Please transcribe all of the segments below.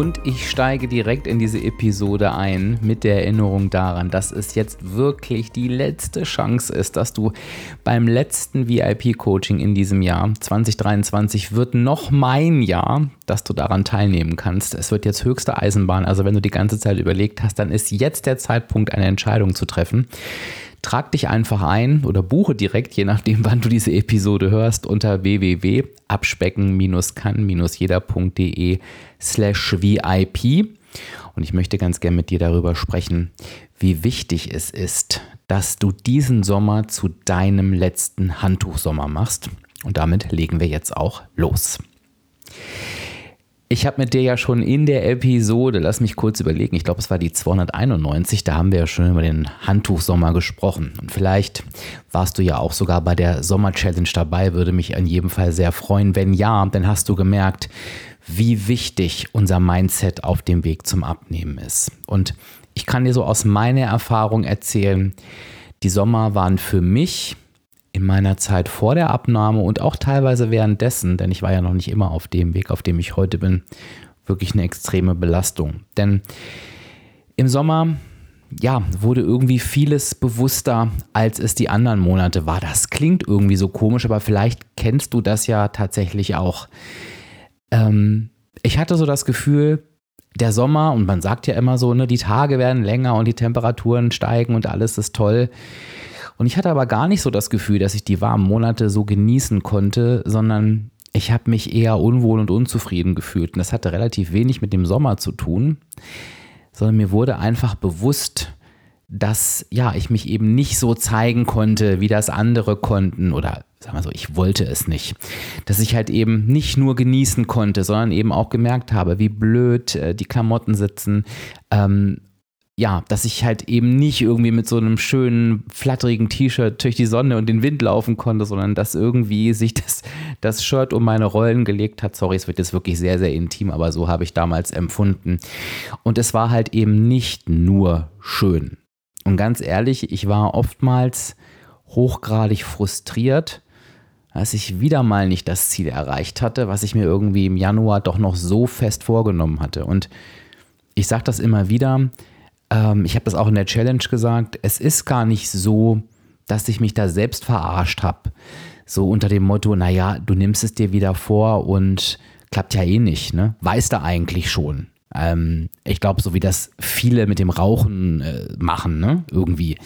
Und ich steige direkt in diese Episode ein mit der Erinnerung daran, dass es jetzt wirklich die letzte Chance ist, dass du beim letzten VIP-Coaching in diesem Jahr 2023 wird noch mein Jahr, dass du daran teilnehmen kannst. Es wird jetzt höchste Eisenbahn. Also wenn du die ganze Zeit überlegt hast, dann ist jetzt der Zeitpunkt, eine Entscheidung zu treffen. Trag dich einfach ein oder buche direkt, je nachdem, wann du diese Episode hörst, unter www.abspecken-kann-jeder.de slash VIP. Und ich möchte ganz gerne mit dir darüber sprechen, wie wichtig es ist, dass du diesen Sommer zu deinem letzten Handtuchsommer machst. Und damit legen wir jetzt auch los. Ich habe mit dir ja schon in der Episode, lass mich kurz überlegen, ich glaube es war die 291, da haben wir ja schon über den Handtuchsommer gesprochen. Und vielleicht warst du ja auch sogar bei der Sommer-Challenge dabei, würde mich in jedem Fall sehr freuen. Wenn ja, dann hast du gemerkt, wie wichtig unser Mindset auf dem Weg zum Abnehmen ist. Und ich kann dir so aus meiner Erfahrung erzählen, die Sommer waren für mich in meiner Zeit vor der Abnahme und auch teilweise währenddessen, denn ich war ja noch nicht immer auf dem Weg, auf dem ich heute bin, wirklich eine extreme Belastung. Denn im Sommer, ja, wurde irgendwie vieles bewusster, als es die anderen Monate war. Das klingt irgendwie so komisch, aber vielleicht kennst du das ja tatsächlich auch. Ähm, ich hatte so das Gefühl, der Sommer, und man sagt ja immer so, ne, die Tage werden länger und die Temperaturen steigen und alles ist toll. Und ich hatte aber gar nicht so das Gefühl, dass ich die warmen Monate so genießen konnte, sondern ich habe mich eher unwohl und unzufrieden gefühlt. Und das hatte relativ wenig mit dem Sommer zu tun, sondern mir wurde einfach bewusst, dass ja, ich mich eben nicht so zeigen konnte, wie das andere konnten oder sagen wir so, ich wollte es nicht. Dass ich halt eben nicht nur genießen konnte, sondern eben auch gemerkt habe, wie blöd äh, die Klamotten sitzen ähm, ja, dass ich halt eben nicht irgendwie mit so einem schönen, flatterigen T-Shirt durch die Sonne und den Wind laufen konnte, sondern dass irgendwie sich das, das Shirt um meine Rollen gelegt hat. Sorry, es wird jetzt wirklich sehr, sehr intim, aber so habe ich damals empfunden. Und es war halt eben nicht nur schön. Und ganz ehrlich, ich war oftmals hochgradig frustriert, dass ich wieder mal nicht das Ziel erreicht hatte, was ich mir irgendwie im Januar doch noch so fest vorgenommen hatte. Und ich sage das immer wieder, ähm, ich habe das auch in der Challenge gesagt, es ist gar nicht so, dass ich mich da selbst verarscht habe. So unter dem Motto, naja, du nimmst es dir wieder vor und klappt ja eh nicht, ne? Weißt du eigentlich schon. Ähm, ich glaube, so wie das viele mit dem Rauchen äh, machen, ne? Irgendwie.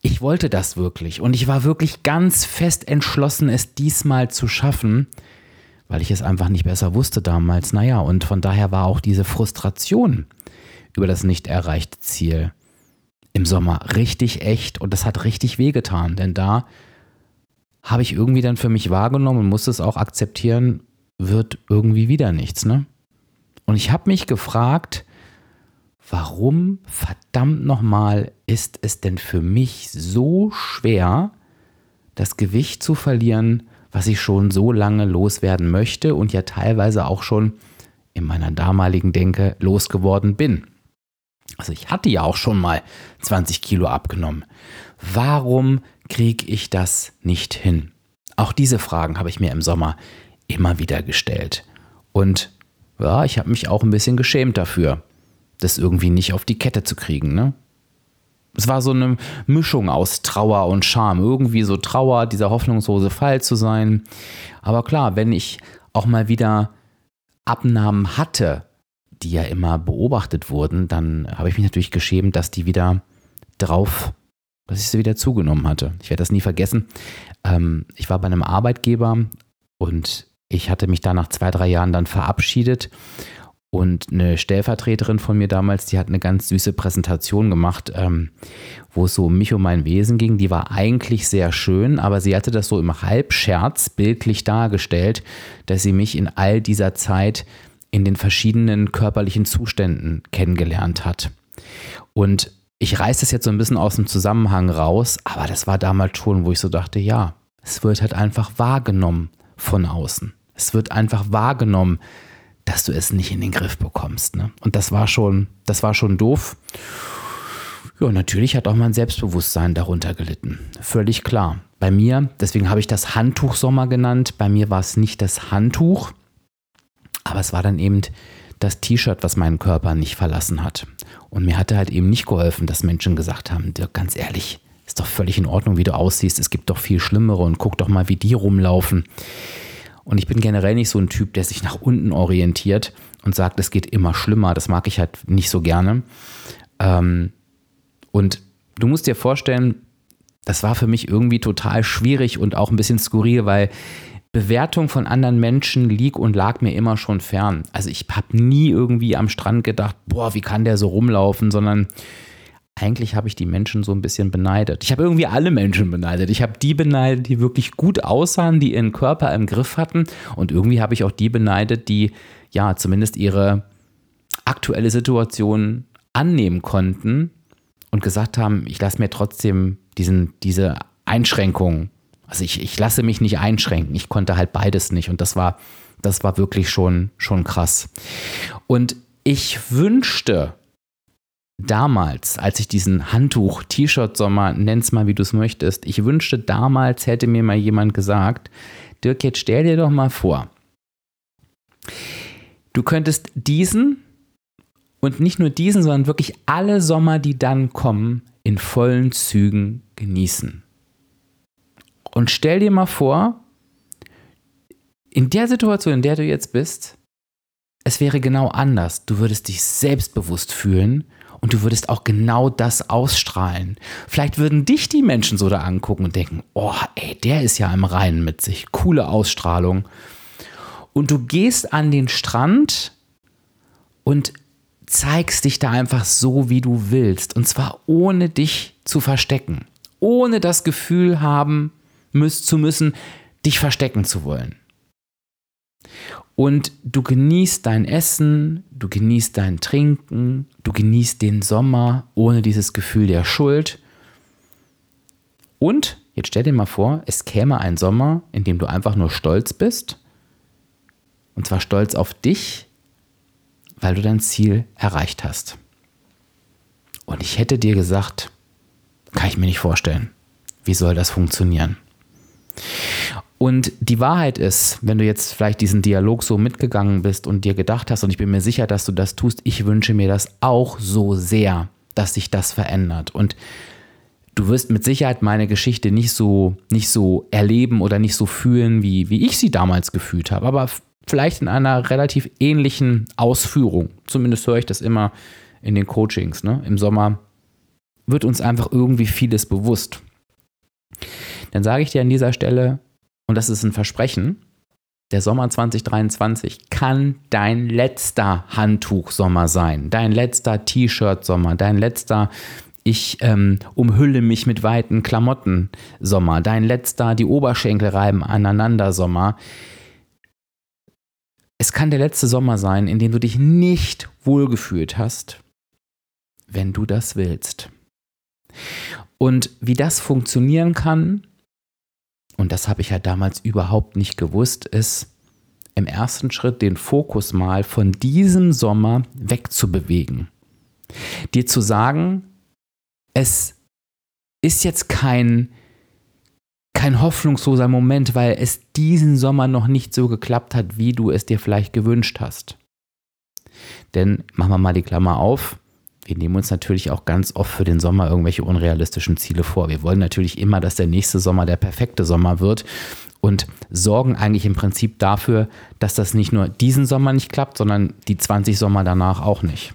Ich wollte das wirklich und ich war wirklich ganz fest entschlossen, es diesmal zu schaffen, weil ich es einfach nicht besser wusste damals. Naja, und von daher war auch diese Frustration über das nicht erreichte Ziel im Sommer richtig echt und das hat richtig wehgetan, denn da habe ich irgendwie dann für mich wahrgenommen und musste es auch akzeptieren, wird irgendwie wieder nichts, ne? Und ich habe mich gefragt, warum verdammt nochmal ist es denn für mich so schwer, das Gewicht zu verlieren, was ich schon so lange loswerden möchte und ja teilweise auch schon in meiner damaligen Denke losgeworden bin. Also ich hatte ja auch schon mal 20 Kilo abgenommen. Warum kriege ich das nicht hin? Auch diese Fragen habe ich mir im Sommer immer wieder gestellt. Und ja, ich habe mich auch ein bisschen geschämt dafür, das irgendwie nicht auf die Kette zu kriegen. Ne? Es war so eine Mischung aus Trauer und Scham. Irgendwie so Trauer, dieser hoffnungslose Fall zu sein. Aber klar, wenn ich auch mal wieder Abnahmen hatte, die ja immer beobachtet wurden, dann habe ich mich natürlich geschämt, dass die wieder drauf, dass ich sie wieder zugenommen hatte. Ich werde das nie vergessen. Ähm, ich war bei einem Arbeitgeber und ich hatte mich da nach zwei, drei Jahren dann verabschiedet und eine Stellvertreterin von mir damals, die hat eine ganz süße Präsentation gemacht, ähm, wo es so um mich und mein Wesen ging. Die war eigentlich sehr schön, aber sie hatte das so im Halbscherz bildlich dargestellt, dass sie mich in all dieser Zeit in den verschiedenen körperlichen Zuständen kennengelernt hat. Und ich reiße das jetzt so ein bisschen aus dem Zusammenhang raus, aber das war damals schon, wo ich so dachte, ja, es wird halt einfach wahrgenommen von außen. Es wird einfach wahrgenommen, dass du es nicht in den Griff bekommst. Ne? Und das war schon, das war schon doof. Ja, natürlich hat auch mein Selbstbewusstsein darunter gelitten. Völlig klar. Bei mir, deswegen habe ich das Handtuchsommer genannt, bei mir war es nicht das Handtuch, aber es war dann eben das T-Shirt, was meinen Körper nicht verlassen hat. Und mir hatte halt eben nicht geholfen, dass Menschen gesagt haben, Dirk, ganz ehrlich, ist doch völlig in Ordnung, wie du aussiehst. Es gibt doch viel Schlimmere und guck doch mal, wie die rumlaufen. Und ich bin generell nicht so ein Typ, der sich nach unten orientiert und sagt, es geht immer schlimmer. Das mag ich halt nicht so gerne. Ähm, und du musst dir vorstellen, das war für mich irgendwie total schwierig und auch ein bisschen skurril, weil Bewertung von anderen Menschen lieg und lag mir immer schon fern. Also ich habe nie irgendwie am Strand gedacht, boah, wie kann der so rumlaufen, sondern eigentlich habe ich die Menschen so ein bisschen beneidet. Ich habe irgendwie alle Menschen beneidet. Ich habe die beneidet, die wirklich gut aussahen, die ihren Körper im Griff hatten und irgendwie habe ich auch die beneidet, die ja zumindest ihre aktuelle Situation annehmen konnten und gesagt haben, ich lasse mir trotzdem diesen, diese Einschränkungen also ich, ich lasse mich nicht einschränken. Ich konnte halt beides nicht. Und das war, das war wirklich schon, schon krass. Und ich wünschte damals, als ich diesen Handtuch-T-Shirt-Sommer, nenn's mal wie du es möchtest, ich wünschte damals hätte mir mal jemand gesagt, Dirk, jetzt stell dir doch mal vor, du könntest diesen und nicht nur diesen, sondern wirklich alle Sommer, die dann kommen, in vollen Zügen genießen. Und stell dir mal vor, in der Situation, in der du jetzt bist, es wäre genau anders. Du würdest dich selbstbewusst fühlen und du würdest auch genau das ausstrahlen. Vielleicht würden dich die Menschen so da angucken und denken, oh, ey, der ist ja im Reinen mit sich. Coole Ausstrahlung. Und du gehst an den Strand und zeigst dich da einfach so, wie du willst. Und zwar ohne dich zu verstecken. Ohne das Gefühl haben, zu müssen, dich verstecken zu wollen. Und du genießt dein Essen, du genießt dein Trinken, du genießt den Sommer ohne dieses Gefühl der Schuld. Und jetzt stell dir mal vor, es käme ein Sommer, in dem du einfach nur stolz bist. Und zwar stolz auf dich, weil du dein Ziel erreicht hast. Und ich hätte dir gesagt, kann ich mir nicht vorstellen. Wie soll das funktionieren? Und die Wahrheit ist, wenn du jetzt vielleicht diesen Dialog so mitgegangen bist und dir gedacht hast, und ich bin mir sicher, dass du das tust, ich wünsche mir das auch so sehr, dass sich das verändert. Und du wirst mit Sicherheit meine Geschichte nicht so, nicht so erleben oder nicht so fühlen, wie, wie ich sie damals gefühlt habe, aber vielleicht in einer relativ ähnlichen Ausführung. Zumindest höre ich das immer in den Coachings. Ne? Im Sommer wird uns einfach irgendwie vieles bewusst dann sage ich dir an dieser Stelle, und das ist ein Versprechen, der Sommer 2023 kann dein letzter Handtuchsommer sein, dein letzter T-Shirt-Sommer, dein letzter ich ähm, umhülle mich mit weiten Klamotten Sommer, dein letzter die Oberschenkel reiben aneinander Sommer. Es kann der letzte Sommer sein, in dem du dich nicht wohlgefühlt hast, wenn du das willst. Und wie das funktionieren kann, und das habe ich ja damals überhaupt nicht gewusst, ist im ersten Schritt den Fokus mal von diesem Sommer wegzubewegen. Dir zu sagen, es ist jetzt kein, kein hoffnungsloser Moment, weil es diesen Sommer noch nicht so geklappt hat, wie du es dir vielleicht gewünscht hast. Denn machen wir mal die Klammer auf, wir nehmen uns natürlich auch ganz oft für den Sommer irgendwelche unrealistischen Ziele vor. Wir wollen natürlich immer, dass der nächste Sommer der perfekte Sommer wird und sorgen eigentlich im Prinzip dafür, dass das nicht nur diesen Sommer nicht klappt, sondern die 20 Sommer danach auch nicht.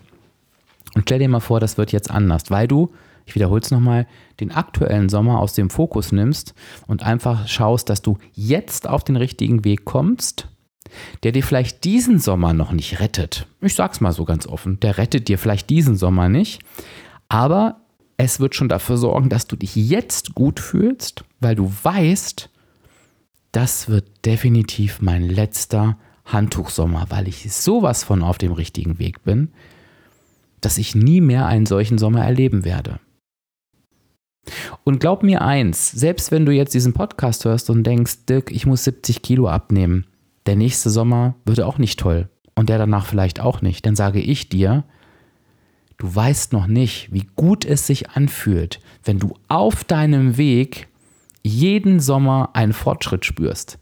Und stell dir mal vor, das wird jetzt anders, weil du, ich wiederhole es nochmal, den aktuellen Sommer aus dem Fokus nimmst und einfach schaust, dass du jetzt auf den richtigen Weg kommst der dir vielleicht diesen Sommer noch nicht rettet. Ich sag's mal so ganz offen, der rettet dir vielleicht diesen Sommer nicht, aber es wird schon dafür sorgen, dass du dich jetzt gut fühlst, weil du weißt, das wird definitiv mein letzter Handtuchsommer, weil ich sowas von auf dem richtigen Weg bin, dass ich nie mehr einen solchen Sommer erleben werde. Und glaub mir eins, selbst wenn du jetzt diesen Podcast hörst und denkst, Dirk, ich muss 70 Kilo abnehmen, der nächste Sommer wird auch nicht toll und der danach vielleicht auch nicht, dann sage ich dir, du weißt noch nicht, wie gut es sich anfühlt, wenn du auf deinem Weg jeden Sommer einen Fortschritt spürst.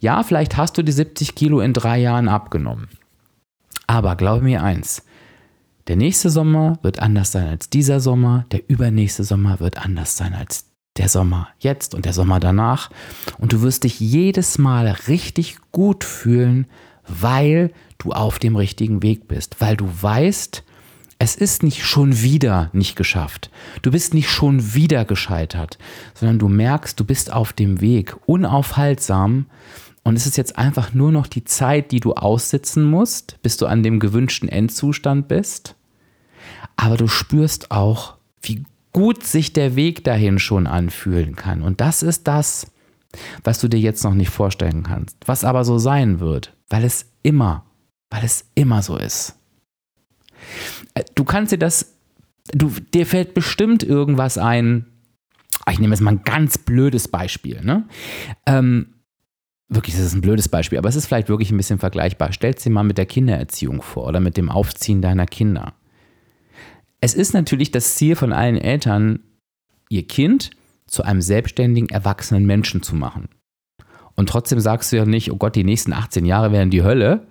Ja, vielleicht hast du die 70 Kilo in drei Jahren abgenommen. Aber glaube mir eins, der nächste Sommer wird anders sein als dieser Sommer, der übernächste Sommer wird anders sein als der Sommer jetzt und der Sommer danach. Und du wirst dich jedes Mal richtig gut fühlen, weil du auf dem richtigen Weg bist, weil du weißt, es ist nicht schon wieder nicht geschafft. Du bist nicht schon wieder gescheitert, sondern du merkst, du bist auf dem Weg, unaufhaltsam. Und es ist jetzt einfach nur noch die Zeit, die du aussitzen musst, bis du an dem gewünschten Endzustand bist aber du spürst auch, wie gut sich der Weg dahin schon anfühlen kann. Und das ist das, was du dir jetzt noch nicht vorstellen kannst, was aber so sein wird, weil es immer, weil es immer so ist. Äh, du kannst dir das, du, dir fällt bestimmt irgendwas ein. Ich nehme jetzt mal ein ganz blödes Beispiel. Ne? Ähm, wirklich, das ist ein blödes Beispiel, aber es ist vielleicht wirklich ein bisschen vergleichbar. Stell dir mal mit der Kindererziehung vor oder mit dem Aufziehen deiner Kinder. Es ist natürlich das Ziel von allen Eltern, ihr Kind zu einem selbstständigen, erwachsenen Menschen zu machen. Und trotzdem sagst du ja nicht, oh Gott, die nächsten 18 Jahre werden die Hölle,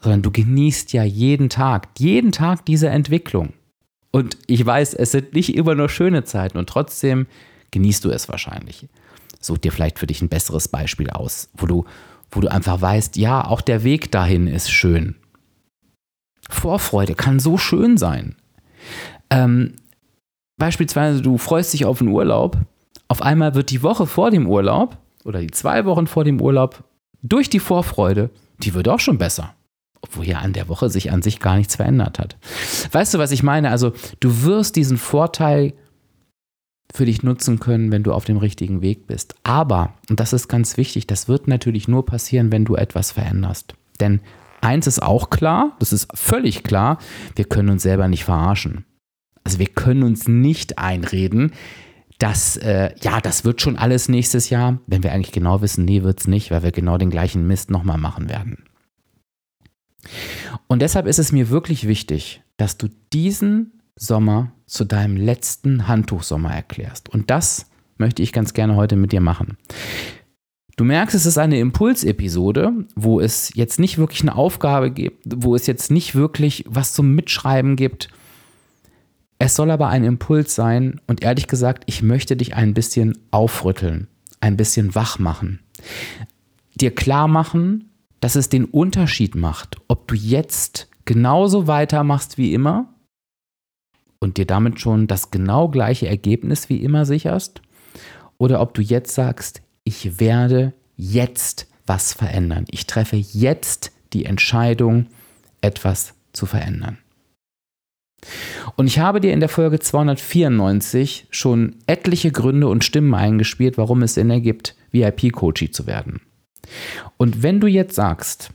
sondern du genießt ja jeden Tag, jeden Tag diese Entwicklung. Und ich weiß, es sind nicht immer nur schöne Zeiten und trotzdem genießt du es wahrscheinlich. Such dir vielleicht für dich ein besseres Beispiel aus, wo du, wo du einfach weißt, ja, auch der Weg dahin ist schön. Vorfreude kann so schön sein. Ähm, beispielsweise, du freust dich auf einen Urlaub, auf einmal wird die Woche vor dem Urlaub oder die zwei Wochen vor dem Urlaub durch die Vorfreude, die wird auch schon besser. Obwohl ja an der Woche sich an sich gar nichts verändert hat. Weißt du, was ich meine? Also, du wirst diesen Vorteil für dich nutzen können, wenn du auf dem richtigen Weg bist. Aber, und das ist ganz wichtig, das wird natürlich nur passieren, wenn du etwas veränderst. Denn eins ist auch klar, das ist völlig klar, wir können uns selber nicht verarschen. Also wir können uns nicht einreden, dass, äh, ja, das wird schon alles nächstes Jahr, wenn wir eigentlich genau wissen, nee, wird es nicht, weil wir genau den gleichen Mist nochmal machen werden. Und deshalb ist es mir wirklich wichtig, dass du diesen Sommer zu deinem letzten Handtuchsommer erklärst. Und das möchte ich ganz gerne heute mit dir machen. Du merkst, es ist eine Impulsepisode, wo es jetzt nicht wirklich eine Aufgabe gibt, wo es jetzt nicht wirklich was zum Mitschreiben gibt. Es soll aber ein Impuls sein und ehrlich gesagt, ich möchte dich ein bisschen aufrütteln, ein bisschen wach machen. Dir klar machen, dass es den Unterschied macht, ob du jetzt genauso weitermachst wie immer und dir damit schon das genau gleiche Ergebnis wie immer sicherst oder ob du jetzt sagst, ich werde jetzt was verändern. Ich treffe jetzt die Entscheidung, etwas zu verändern. Und ich habe dir in der Folge 294 schon etliche Gründe und Stimmen eingespielt, warum es Sinn ergibt, VIP-Coachie zu werden. Und wenn du jetzt sagst,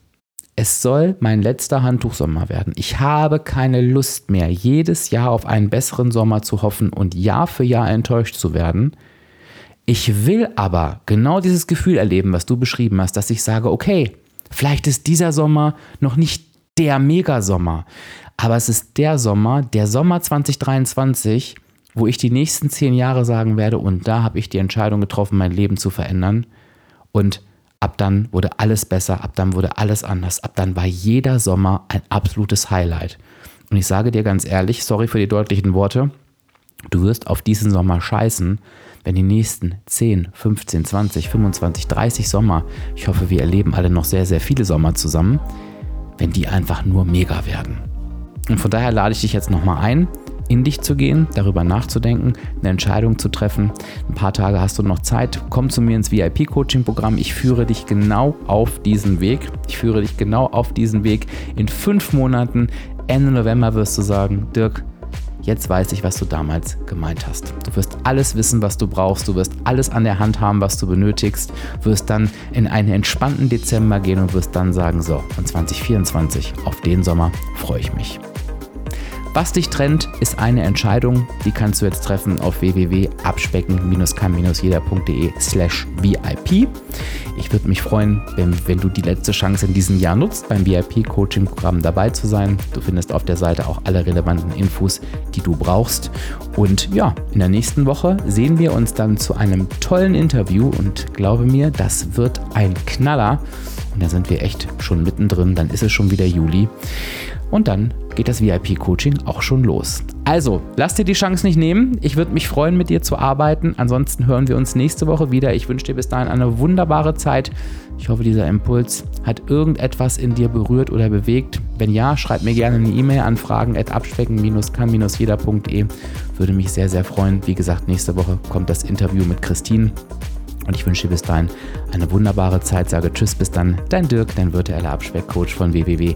es soll mein letzter Handtuchsommer werden. Ich habe keine Lust mehr, jedes Jahr auf einen besseren Sommer zu hoffen und Jahr für Jahr enttäuscht zu werden, ich will aber genau dieses Gefühl erleben, was du beschrieben hast, dass ich sage, okay, vielleicht ist dieser Sommer noch nicht der Megasommer, aber es ist der Sommer, der Sommer 2023, wo ich die nächsten zehn Jahre sagen werde, und da habe ich die Entscheidung getroffen, mein Leben zu verändern. Und ab dann wurde alles besser, ab dann wurde alles anders, ab dann war jeder Sommer ein absolutes Highlight. Und ich sage dir ganz ehrlich, sorry für die deutlichen Worte, du wirst auf diesen Sommer scheißen, wenn die nächsten 10, 15, 20, 25, 30 Sommer, ich hoffe, wir erleben alle noch sehr, sehr viele Sommer zusammen, wenn die einfach nur mega werden. Und von daher lade ich dich jetzt nochmal ein, in dich zu gehen, darüber nachzudenken, eine Entscheidung zu treffen. Ein paar Tage hast du noch Zeit. Komm zu mir ins VIP-Coaching-Programm. Ich führe dich genau auf diesen Weg. Ich führe dich genau auf diesen Weg. In fünf Monaten, Ende November wirst du sagen, Dirk, jetzt weiß ich, was du damals gemeint hast. Du wirst alles wissen, was du brauchst, du wirst alles an der Hand haben, was du benötigst, wirst dann in einen entspannten Dezember gehen und wirst dann sagen, so, von 2024, auf den Sommer freue ich mich. Was dich trennt, ist eine Entscheidung, die kannst du jetzt treffen auf www.abspecken-kann-jeder.de slash VIP. Ich würde mich freuen, wenn, wenn du die letzte Chance in diesem Jahr nutzt, beim VIP-Coaching-Programm dabei zu sein. Du findest auf der Seite auch alle relevanten Infos, die du brauchst. Und ja, in der nächsten Woche sehen wir uns dann zu einem tollen Interview und glaube mir, das wird ein Knaller. Und da sind wir echt schon mittendrin, dann ist es schon wieder Juli. Und dann geht das VIP-Coaching auch schon los. Also, lass dir die Chance nicht nehmen. Ich würde mich freuen, mit dir zu arbeiten. Ansonsten hören wir uns nächste Woche wieder. Ich wünsche dir bis dahin eine wunderbare Zeit. Ich hoffe, dieser Impuls hat irgendetwas in dir berührt oder bewegt. Wenn ja, schreib mir gerne eine E-Mail an fragen.abspecken-kann-jeder.de. Würde mich sehr, sehr freuen. Wie gesagt, nächste Woche kommt das Interview mit Christine. Und ich wünsche dir bis dahin eine wunderbare Zeit. Sage Tschüss, bis dann. Dein Dirk, dein virtueller Abspeckcoach von www